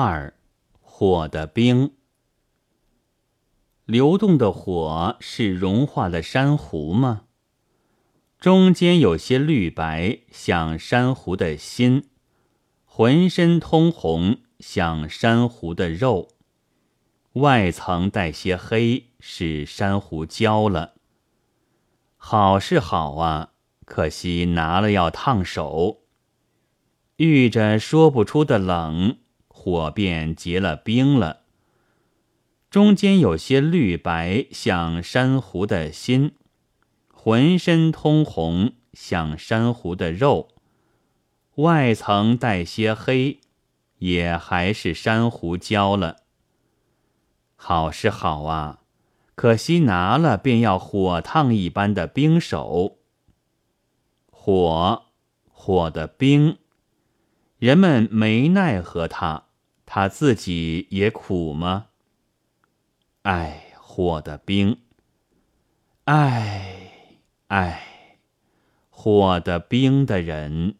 二，火的冰。流动的火是融化的珊瑚吗？中间有些绿白，像珊瑚的心；浑身通红，像珊瑚的肉；外层带些黑，是珊瑚焦了。好是好啊，可惜拿了要烫手。遇着说不出的冷，火便结了冰了。中间有些绿白，像珊瑚的心；浑身通红，像珊瑚的肉；外层带些黑，也还是珊瑚焦了。好是好啊，可惜拿了便要火烫一般的冰手。火，火的冰。人们没奈何他，他自己也苦吗？唉，火的冰，唉唉，火的冰的人。